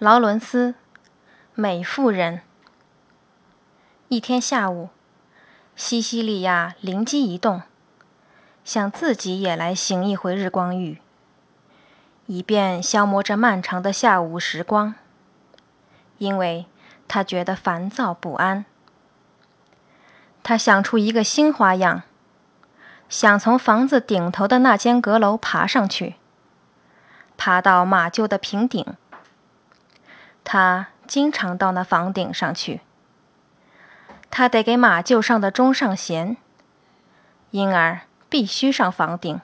劳伦斯，美妇人。一天下午，西西利亚灵机一动，想自己也来行一回日光浴，以便消磨这漫长的下午时光。因为他觉得烦躁不安，他想出一个新花样，想从房子顶头的那间阁楼爬上去，爬到马厩的平顶。他经常到那房顶上去。他得给马厩上的钟上弦，因而必须上房顶。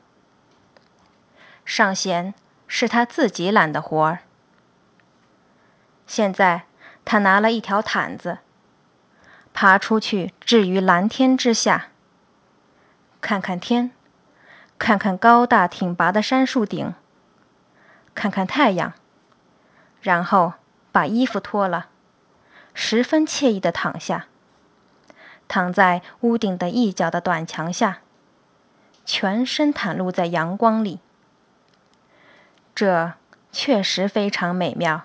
上弦是他自己揽的活儿。现在他拿了一条毯子，爬出去置于蓝天之下，看看天，看看高大挺拔的杉树顶，看看太阳，然后。把衣服脱了，十分惬意地躺下，躺在屋顶的一角的短墙下，全身袒露在阳光里。这确实非常美妙。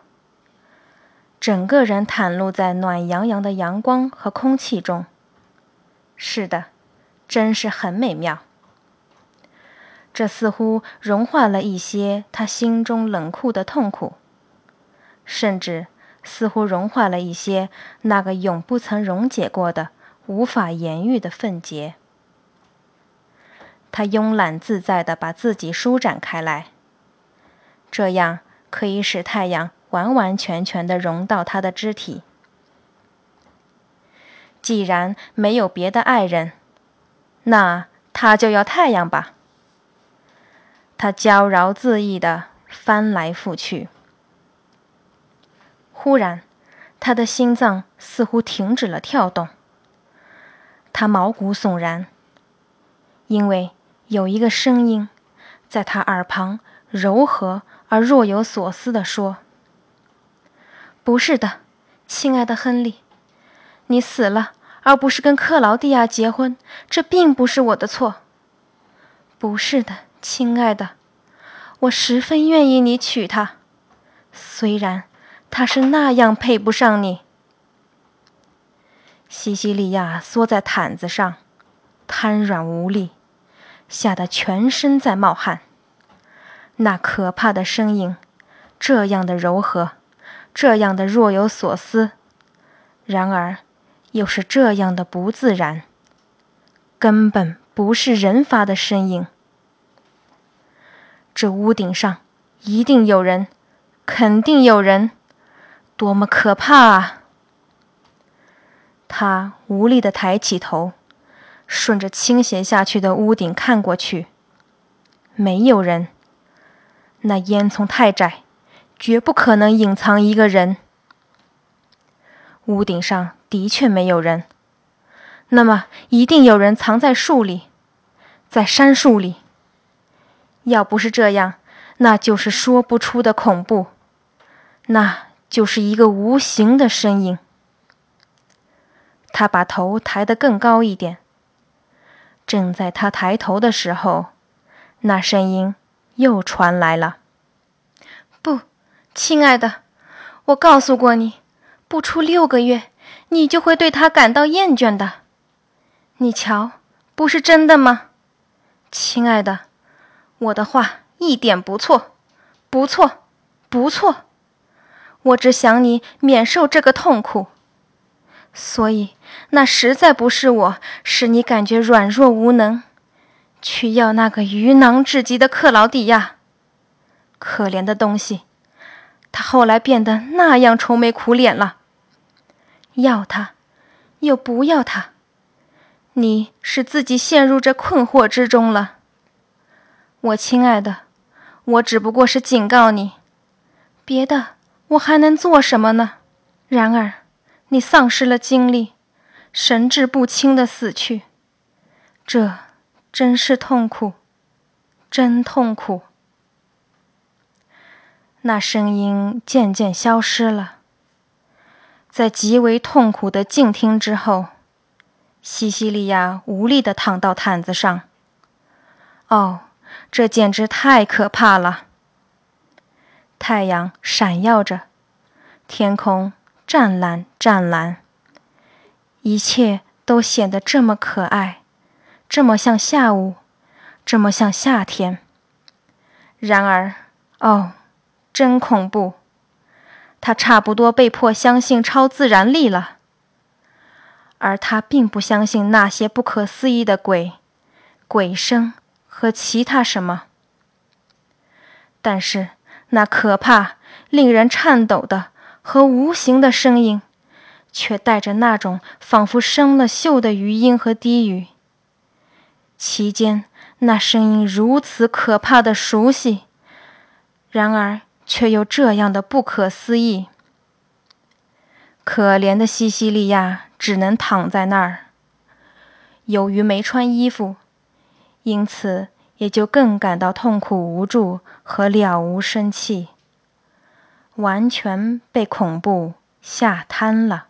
整个人袒露在暖洋洋的阳光和空气中。是的，真是很美妙。这似乎融化了一些他心中冷酷的痛苦。甚至似乎融化了一些那个永不曾溶解过的、无法言喻的愤结。他慵懒自在地把自己舒展开来，这样可以使太阳完完全全地融到他的肢体。既然没有别的爱人，那他就要太阳吧。他娇饶自意地翻来覆去。忽然，他的心脏似乎停止了跳动。他毛骨悚然，因为有一个声音在他耳旁柔和而若有所思地说：“不是的，亲爱的亨利，你死了，而不是跟克劳蒂亚结婚，这并不是我的错。不是的，亲爱的，我十分愿意你娶她，虽然……”他是那样配不上你。西西利亚缩在毯子上，瘫软无力，吓得全身在冒汗。那可怕的声音，这样的柔和，这样的若有所思，然而又是这样的不自然，根本不是人发的声音。这屋顶上一定有人，肯定有人。多么可怕啊！他无力地抬起头，顺着倾斜下去的屋顶看过去，没有人。那烟囱太窄，绝不可能隐藏一个人。屋顶上的确没有人，那么一定有人藏在树里，在杉树里。要不是这样，那就是说不出的恐怖。那。就是一个无形的声音。他把头抬得更高一点。正在他抬头的时候，那声音又传来了：“不，亲爱的，我告诉过你，不出六个月，你就会对他感到厌倦的。你瞧，不是真的吗？亲爱的，我的话一点不错，不错，不错。”我只想你免受这个痛苦，所以那实在不是我使你感觉软弱无能，去要那个愚囊至极的克劳迪亚。可怜的东西，他后来变得那样愁眉苦脸了。要他，又不要他，你使自己陷入这困惑之中了。我亲爱的，我只不过是警告你，别的。我还能做什么呢？然而，你丧失了精力，神志不清的死去，这真是痛苦，真痛苦。那声音渐渐消失了，在极为痛苦的静听之后，西西利亚无力地躺到毯子上。哦，这简直太可怕了！太阳闪耀着，天空湛蓝湛蓝，一切都显得这么可爱，这么像下午，这么像夏天。然而，哦，真恐怖！他差不多被迫相信超自然力了，而他并不相信那些不可思议的鬼、鬼声和其他什么。但是，那可怕、令人颤抖的和无形的声音，却带着那种仿佛生了锈的余音和低语。其间，那声音如此可怕的熟悉，然而却又这样的不可思议。可怜的西西利亚只能躺在那儿。由于没穿衣服，因此也就更感到痛苦无助和了无生气，完全被恐怖吓瘫了。